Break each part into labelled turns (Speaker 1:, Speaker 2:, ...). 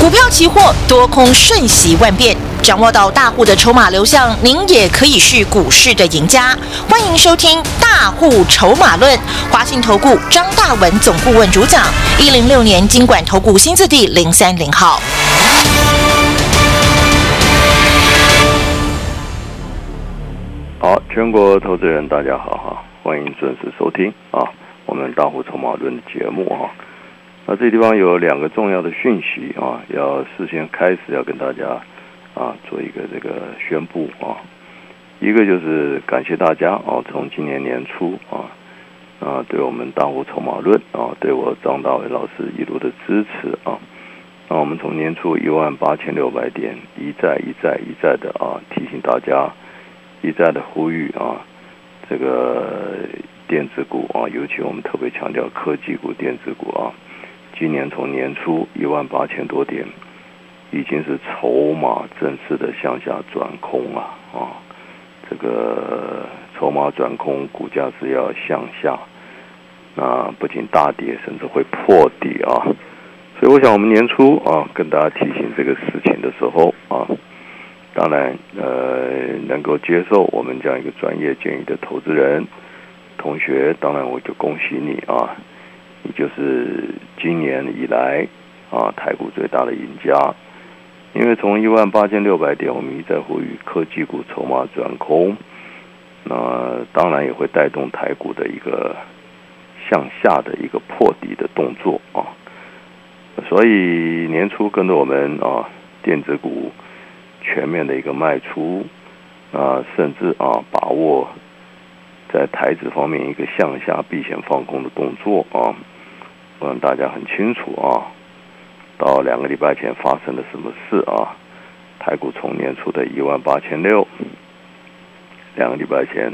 Speaker 1: 股票期货多空瞬息万变，掌握到大户的筹码流向，您也可以是股市的赢家。欢迎收听《大户筹码论》，华信投顾张大文总顾问主讲，一零六年经管投顾新字第零三零号。
Speaker 2: 好，全国投资人大家好哈，欢迎准时收听啊，我们大户筹码论的节目哈。那这地方有两个重要的讯息啊，要事先开始要跟大家啊做一个这个宣布啊。一个就是感谢大家啊，从今年年初啊啊对我们大户筹码论啊，对我张大伟老师一路的支持啊。那我们从年初一万八千六百点一再一再一再的啊提醒大家，一再的呼吁啊，这个电子股啊，尤其我们特别强调科技股、电子股啊。今年从年初一万八千多点，已经是筹码正式的向下转空了啊！这个筹码转空，股价是要向下，那不仅大跌，甚至会破底啊！所以我想，我们年初啊，跟大家提醒这个事情的时候啊，当然呃，能够接受我们这样一个专业建议的投资人同学，当然我就恭喜你啊！也就是今年以来啊，台股最大的赢家，因为从一万八千六百点，我们一再呼吁科技股筹码转空，那当然也会带动台股的一个向下的一个破底的动作啊。所以年初跟着我们啊，电子股全面的一个卖出啊，甚至啊把握在台子方面一个向下避险放空的动作啊。我让大家很清楚啊，到两个礼拜前发生了什么事啊？台股从年初的一万八千六，两个礼拜前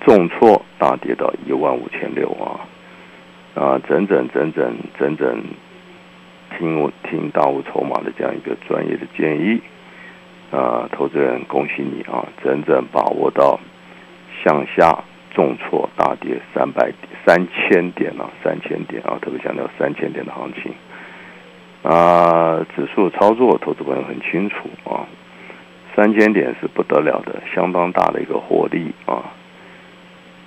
Speaker 2: 重挫大跌到一万五千六啊！啊，整整整整整整听我听大物筹码的这样一个专业的建议啊，投资人恭喜你啊，整整把握到向下。重挫大跌三百三千点啊，三千点啊，特别强调三千点的行情啊，指数操作投资朋友很清楚啊，三千点是不得了的，相当大的一个获利啊，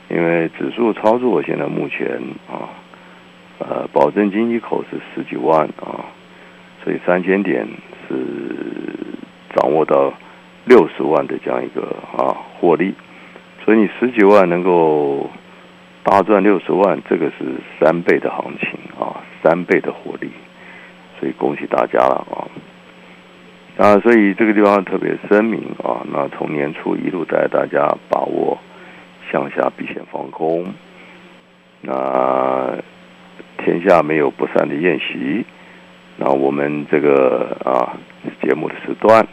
Speaker 2: 因为指数操作现在目前啊，呃，保证金一口是十几万啊，所以三千点是掌握到六十万的这样一个啊获利。所以你十几万能够大赚六十万，这个是三倍的行情啊，三倍的活力，所以恭喜大家了啊！啊，所以这个地方特别声明啊，那从年初一路带大家把握向下避险放空，那天下没有不散的宴席，那我们这个啊节目的时段。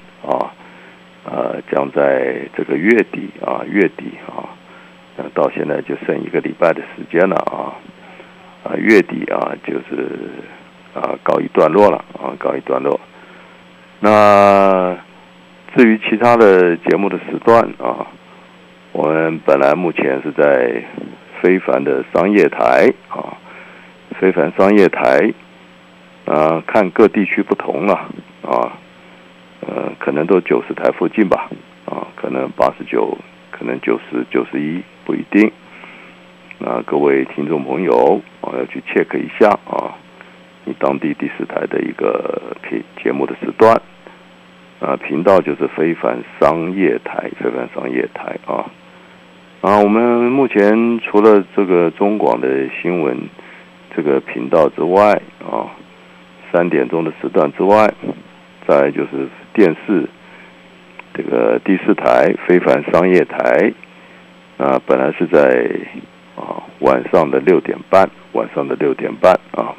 Speaker 2: 呃，将在这个月底啊，月底啊，那到现在就剩一个礼拜的时间了啊，啊，月底啊，就是啊，告一段落了啊，告一段落。那至于其他的节目的时段啊，我们本来目前是在非凡的商业台啊，非凡商业台啊，看各地区不同了啊。呃，可能都九十台附近吧，啊，可能八十九，可能九十九十一，不一定。那各位听众朋友，啊，要去 check 一下啊，你当地第四台的一个频节目的时段，啊，频道就是非凡商业台，非凡商业台啊。啊，我们目前除了这个中广的新闻这个频道之外，啊，三点钟的时段之外。再就是电视，这个第四台非凡商业台，啊，本来是在啊晚上的六点半，晚上的六点半啊，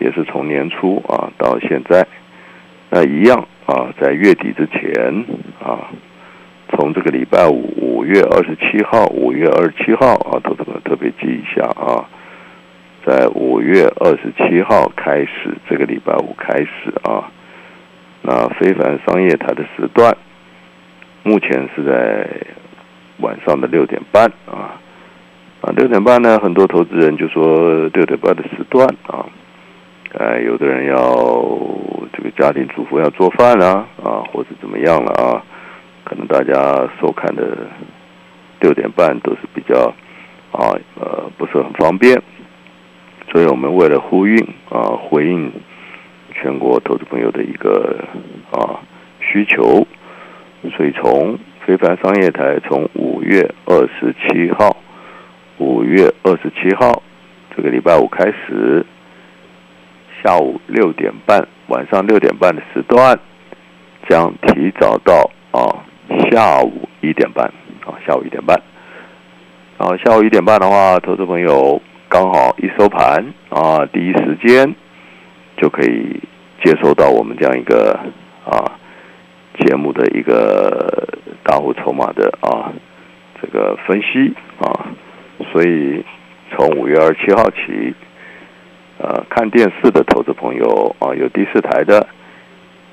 Speaker 2: 也是从年初啊到现在，那一样啊，在月底之前啊，从这个礼拜五五月二十七号，五月二十七号啊，投资们特别记一下啊，在五月二十七号开始，这个礼拜五开始啊。那非凡商业台的时段，目前是在晚上的六点半啊。啊六点半呢，很多投资人就说六点半的时段啊，呃，有的人要这个家庭主妇要做饭啊啊，或者怎么样了啊，可能大家收看的六点半都是比较啊呃不是很方便，所以我们为了呼应啊回应全国投资朋友的一个啊需求，所以从非凡商业台从五月二十七号，五月二十七号这个礼拜五开始。下午六点半，晚上六点半的时段将提早到啊下午一点半啊下午一点半，然后下午一点半的话，投资朋友刚好一收盘啊，第一时间就可以接收到我们这样一个啊节目的一个大户筹码的啊这个分析啊，所以从五月二十七号起。呃，看电视的投资朋友啊，有第四台的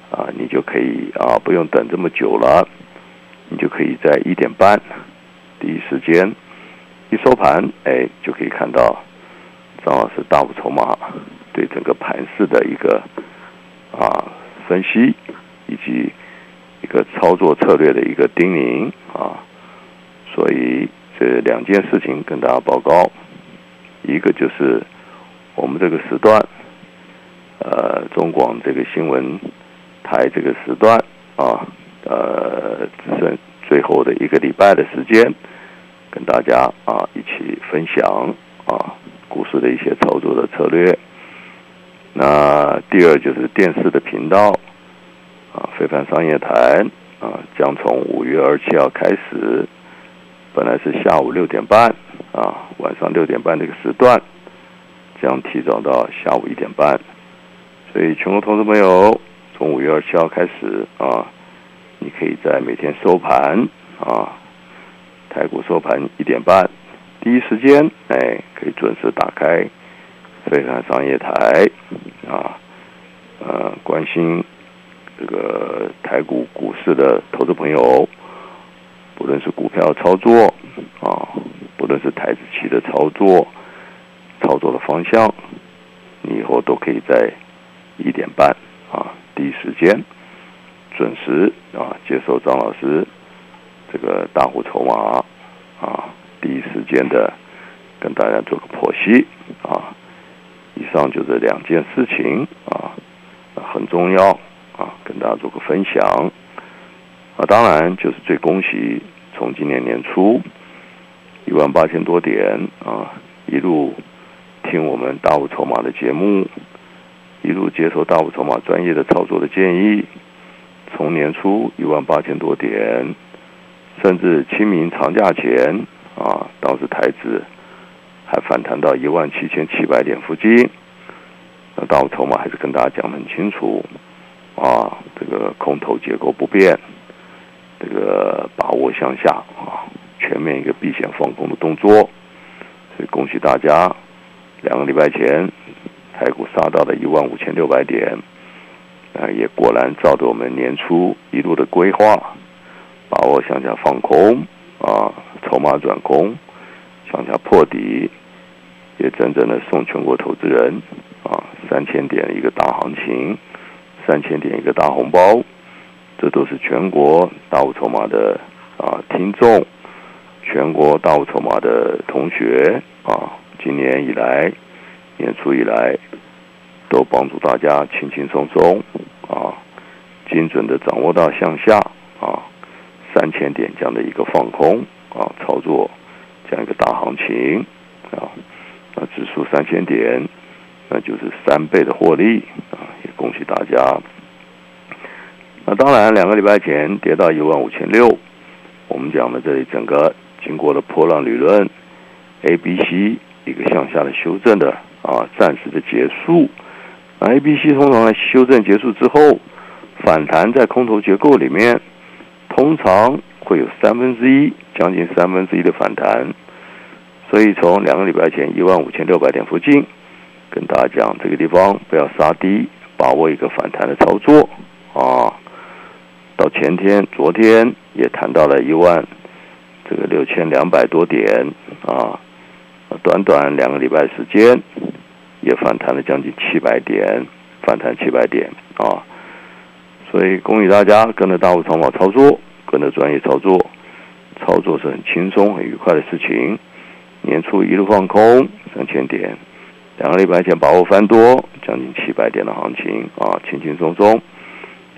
Speaker 2: 啊，你就可以啊，不用等这么久了，你就可以在一点半第一时间一收盘，哎，就可以看到张老师大幅筹码对整个盘市的一个分析，以及一个操作策略的一个叮咛啊，所以这两件事情跟大家报告，一个就是。我们这个时段，呃，中广这个新闻台这个时段啊，呃，只剩最后的一个礼拜的时间，跟大家啊一起分享啊股市的一些操作的策略。第二就是电视的频道啊，非凡商业台啊，将从五月二十七号开始，本来是下午六点半啊，晚上六点半这个时段。将提早到下午一点半，所以全国投资朋友从五月二十七号开始啊，你可以在每天收盘啊，台股收盘一点半，第一时间哎，可以准时打开非凡商业台啊，呃，关心这个台股股市的投资朋友，不论是股票操作啊，不论是台子期的操作。操作的方向，你以后都可以在一点半啊，第一时间准时啊接受张老师这个大户筹码啊，第一时间的跟大家做个剖析啊。以上就这两件事情啊，很重要啊，跟大家做个分享啊。当然就是最恭喜，从今年年初一万八千多点啊，一路。听我们大物筹码的节目，一路接受大物筹码专业的操作的建议。从年初一万八千多点，甚至清明长假前啊，当时台子还反弹到一万七千七百点附近。那大户筹码还是跟大家讲得很清楚啊，这个空头结构不变，这个把握向下啊，全面一个避险放空的动作。所以恭喜大家。两个礼拜前，台股杀到了一万五千六百点，啊，也果然照着我们年初一路的规划，把握向下放空，啊，筹码转空，向下破底，也真正的送全国投资人，三千点一个大行情，三千点一个大红包，这都是全国大物筹码的啊听众，全国大物筹码的同学啊。今年以来，年初以来，都帮助大家轻轻松松啊，精准的掌握到向下啊三千点这样的一个放空啊操作，这样一个大行情啊，那指数三千点，那就是三倍的获利啊，也恭喜大家。那当然，两个礼拜前跌到一万五千六，我们讲的这里整个经过了波浪理论，A、B、C。一个向下的修正的啊，暂时的结束。A、B、C 通常在修正结束之后，反弹在空头结构里面，通常会有三分之一，将近三分之一的反弹。所以从两个礼拜前一万五千六百点附近，跟大家讲这个地方不要杀低，把握一个反弹的操作啊。到前天、昨天也谈到了一万这个六千两百多点啊。短短两个礼拜时间，也反弹了将近七百点，反弹七百点啊！所以恭喜大家跟着大户筹码操作，跟着专业操作，操作是很轻松、很愉快的事情。年初一路放空三千点，两个礼拜前把握翻多将近七百点的行情啊，轻轻松松。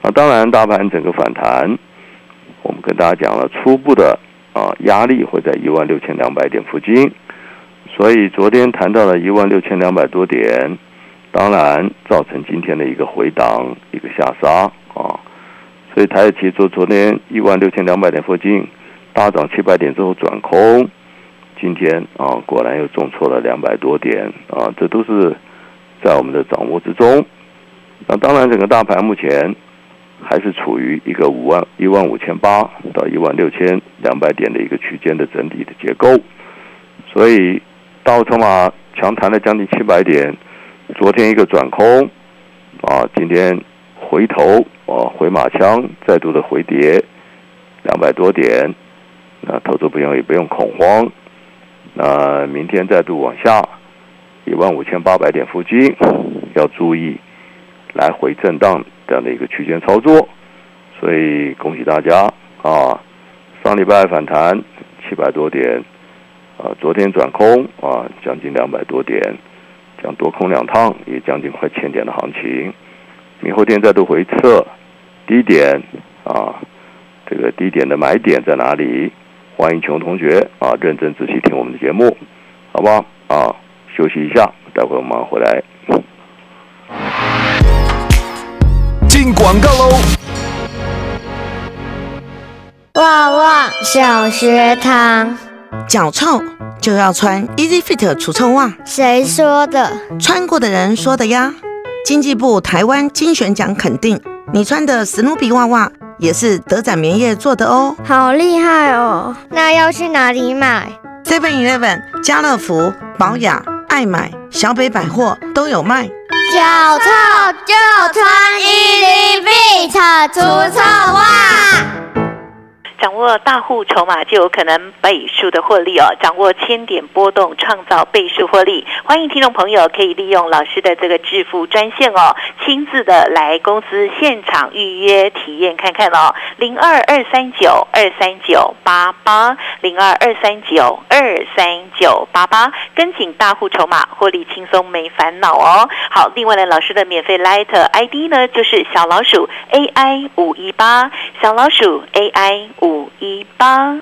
Speaker 2: 那当然，大盘整个反弹，我们跟大家讲了初步的啊压力会在一万六千两百点附近，所以昨天谈到了一万六千两百多点。当然，造成今天的一个回档、一个下杀啊，所以台积做昨天一万六千两百点附近大涨七百点之后转空，今天啊果然又重挫了两百多点啊，这都是在我们的掌握之中。那当然，整个大盘目前还是处于一个五万一万五千八到一万六千两百点的一个区间的整体的结构，所以道筹码强弹了将近七百点。昨天一个转空，啊，今天回头啊回马枪，再度的回跌两百多点，那投资朋友也不用恐慌，那明天再度往下一万五千八百点附近要注意来回震荡这样的一个区间操作，所以恭喜大家啊，上礼拜反弹七百多点，啊，昨天转空啊将近两百多点。讲多空两趟，也将近快千点的行情。明后天再度回撤低点啊，这个低点的买点在哪里？欢迎琼同学啊，认真仔细听我们的节目，好不好？啊，休息一下，待会我们回来。
Speaker 3: 进广告喽！
Speaker 4: 旺旺小学堂，
Speaker 5: 脚臭。就要穿 Easy Fit 除臭袜，
Speaker 4: 谁说的？
Speaker 5: 穿过的人说的呀。经济部台湾精选奖肯定，你穿的史努比袜袜也是德展棉业做的哦，
Speaker 4: 好厉害哦！那要去哪里买
Speaker 5: ？Seven Eleven、家乐福、宝雅、爱买、小北百货都有卖。
Speaker 4: 脚臭就穿 Easy Fit 除臭袜。
Speaker 1: 掌握大户筹码就有可能倍数的获利哦！掌握千点波动，创造倍数获利。欢迎听众朋友可以利用老师的这个致富专线哦，亲自的来公司现场预约体验看看哦。零二二三九二三九八八零二二三九二三九八八，跟紧大户筹码，获利轻松没烦恼哦。好，另外呢，老师的免费 Light ID 呢就是小老鼠 AI 五一八，小老鼠 AI 五。五一八。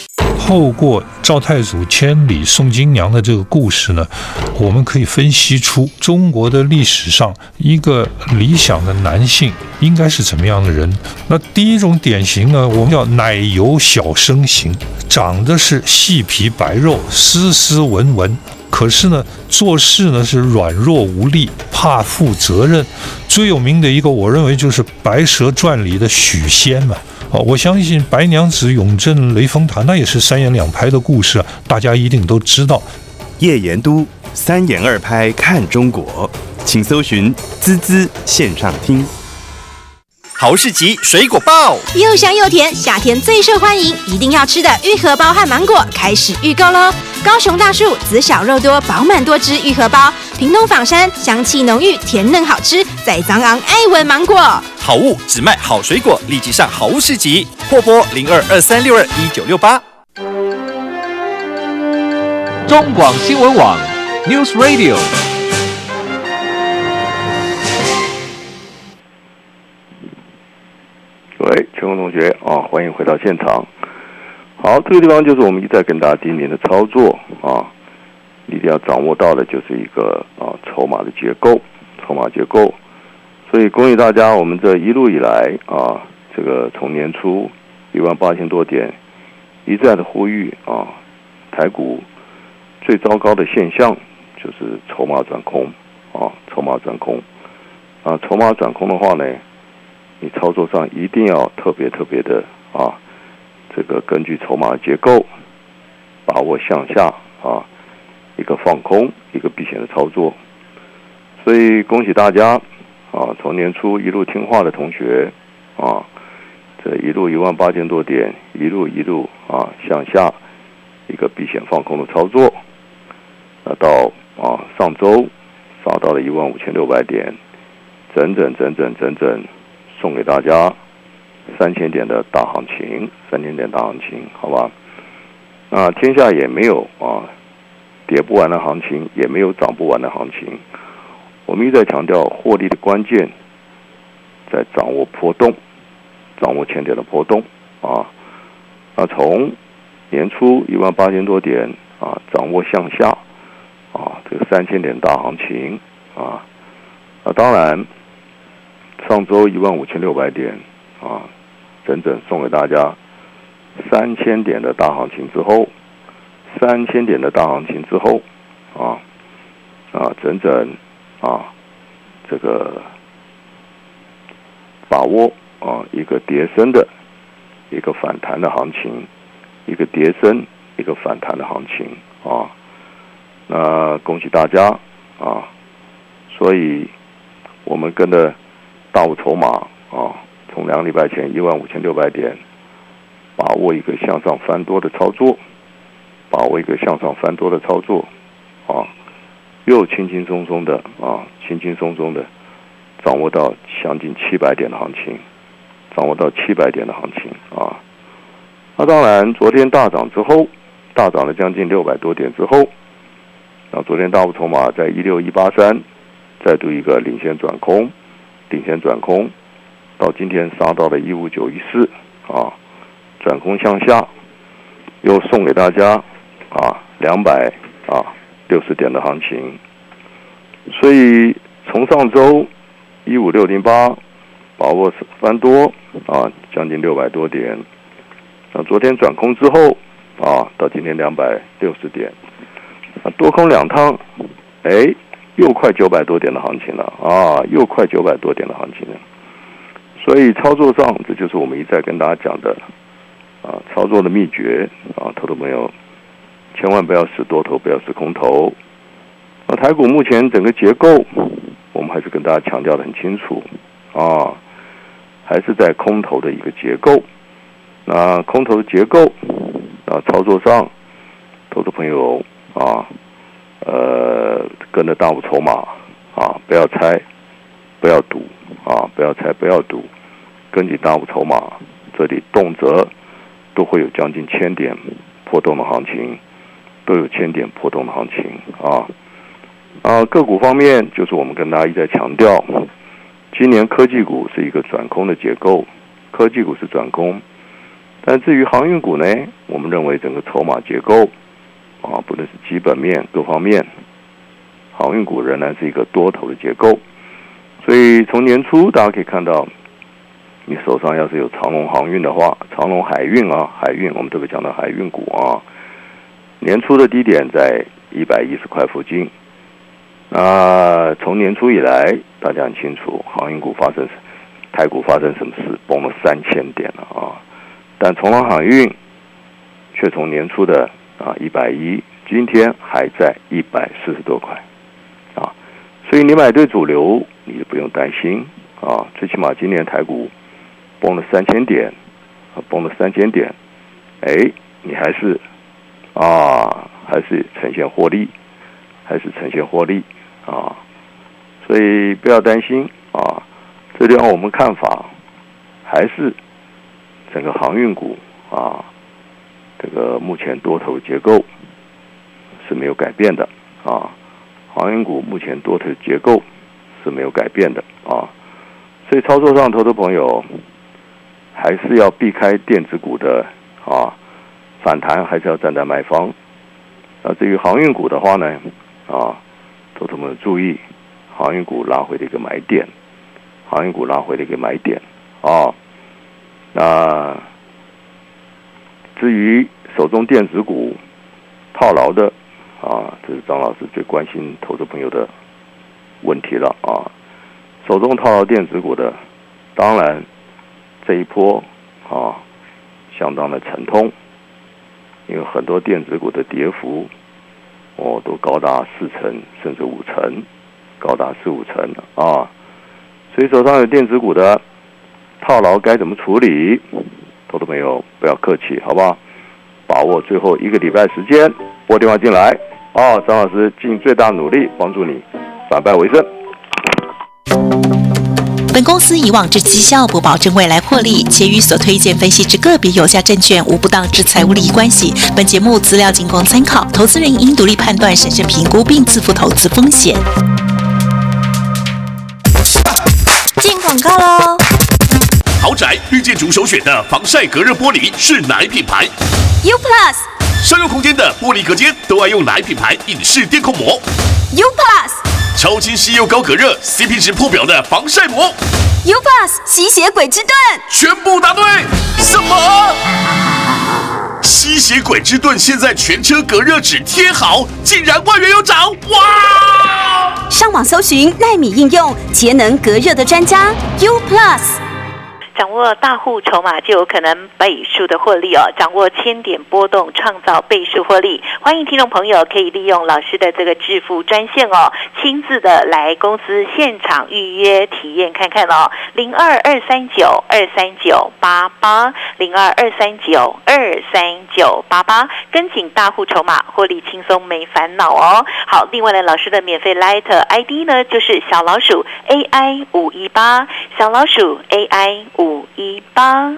Speaker 3: 透过赵太祖千里送金娘的这个故事呢，我们可以分析出中国的历史上一个理想的男性应该是怎么样的人。那第一种典型呢，我们叫奶油小生型，长得是细皮白肉、斯斯文文，可是呢，做事呢是软弱无力、怕负责任。最有名的一个，我认为就是《白蛇传》里的许仙嘛。哦，我相信白娘子永镇雷峰塔，那也是三言两拍的故事，大家一定都知道。
Speaker 6: 叶延都三言二拍看中国，请搜寻滋滋线上听。
Speaker 7: 豪士集水果报，
Speaker 8: 又香又甜，夏天最受欢迎，一定要吃的玉荷包和芒果开始预购喽！高雄大树籽小肉多，饱满多汁愈合包，屏东仿山香气浓郁，甜嫩好吃，在藏昂爱文芒果。
Speaker 7: 好物只卖好水果，立即上好物市集，货拨零二二三六二一九六八。
Speaker 9: 中广新闻网，News Radio。
Speaker 2: 喂，全国同学啊，欢迎回到现场。好，这个地方就是我们一再跟大家叮咛的操作啊，一定要掌握到的就是一个啊筹码的结构，筹码结构。所以恭喜大家，我们这一路以来啊，这个从年初一万八千多点一再的呼吁啊，台股最糟糕的现象就是筹码转空啊，筹码转空啊，筹码转空的话呢，你操作上一定要特别特别的啊，这个根据筹码结构，把握向下啊，一个放空，一个避险的操作。所以恭喜大家啊，从年初一路听话的同学啊，这一路一万八千多点，一路一路啊向下一个避险放空的操作，那到啊上周杀到了一万五千六百点，整整整整整整送给大家三千点的大行情，三千点大行情，好吧？那天下也没有啊跌不完的行情，也没有涨不完的行情。我们一再强调，获利的关键在掌握波动，掌握前点的波动啊。那从年初一万八千多点啊，掌握向下啊，这个三千点大行情啊。那当然，上周一万五千六百点啊，整整送给大家三千点的大行情之后，三千点的大行情之后啊啊，整整。啊，这个把握啊，一个叠升的一个反弹的行情，一个叠升一个反弹的行情啊。那恭喜大家啊！所以我们跟着大物筹码啊，从两个礼拜前一万五千六百点，把握一个向上翻多的操作，把握一个向上翻多的操作啊。又轻轻松松的啊，轻轻松松的掌握到将近七百点的行情，掌握到七百点的行情啊。那当然，昨天大涨之后，大涨了将近六百多点之后，那昨天大幅筹码在一六一八三再度一个领先转空，领先转空，到今天杀到了一五九一四啊，转空向下，又送给大家啊两百啊。六十点的行情，所以从上周一五六零八把握翻多啊，将近六百多点。那昨天转空之后啊，到今天两百六十点，啊多空两趟，哎，又快九百多点的行情了啊，又快九百多点的行情了。所以操作上，这就是我们一再跟大家讲的啊，操作的秘诀啊，投资朋友。千万不要使多头，不要使空头。那台股目前整个结构，我们还是跟大家强调的很清楚啊，还是在空头的一个结构。那空头的结构啊，操作上，投资朋友啊，呃，跟着大户筹码啊，不要猜，不要赌啊，不要猜，不要赌，根据大户筹码，这里动辄都会有将近千点破动的行情。都有千点破动的行情啊啊！个股方面，就是我们跟大家一再强调，今年科技股是一个转空的结构，科技股是转空。但至于航运股呢，我们认为整个筹码结构啊，不论是基本面各方面，航运股仍然是一个多头的结构。所以从年初大家可以看到，你手上要是有长龙航运的话，长龙海运啊，海运我们特别讲到海运股啊。年初的低点在一百一十块附近，那从年初以来，大家很清楚，航运股发生，台股发生什么事，崩了三千点了啊！但从航航运却从年初的啊一百一，今天还在一百四十多块啊！所以你买对主流，你不用担心啊！最起码今年台股崩了三千点，啊崩了三千点，哎，你还是。啊，还是呈现获利，还是呈现获利啊，所以不要担心啊。这地方我们看法还是整个航运股啊，这个目前多头结构是没有改变的啊。航运股目前多头结构是没有改变的啊，所以操作上，投资朋友还是要避开电子股的啊。反弹还是要站在买方。那至于航运股的话呢，啊，投资们注意，航运股拉回的一个买点，航运股拉回的一个买点啊。那至于手中电子股套牢的啊，这是张老师最关心投资朋友的问题了啊。手中套牢电子股的，当然这一波啊相当的沉痛，因为很多电子股的跌幅哦都高达四成甚至五成，高达四五成啊。所以手上有电子股的套牢该怎么处理？投都没有，不要客气，好不好？把握最后一个礼拜时间，拨电话进来哦，张老师尽最大努力帮助你反败为胜。
Speaker 1: 本公司以往之绩效不保证未来获利，且与所推荐分析之个别有价证券无不当之财务利益关系。本节目资料仅供参考，投资人应独立判断、审慎评估并自负投资风险。进广告喽！
Speaker 10: 豪宅绿建筑首选的防晒隔热玻璃是哪一品牌
Speaker 8: U Plus
Speaker 10: 商用空间的玻璃隔间都爱用哪一品牌隐适电控膜
Speaker 8: U Plus
Speaker 10: 超清晰又高隔热，CP 值破表的防晒膜
Speaker 8: U Plus 吸血鬼之盾，
Speaker 10: 全部答对。什么？吸血鬼之盾现在全车隔热纸贴好，竟然万元有涨！哇！
Speaker 8: 上网搜寻纳米应用节能隔热的专家 U Plus。
Speaker 1: 掌握大户筹码就有可能倍数的获利哦！掌握千点波动，创造倍数获利。欢迎听众朋友可以利用老师的这个致富专线哦，亲自的来公司现场预约体验看看哦。零二二三九二三九八八零二二三九二三九八八，跟紧大户筹码，获利轻松没烦恼哦。好，另外呢，老师的免费 Light ID 呢就是小老鼠 AI 五一八，小老鼠 AI 五。五一八。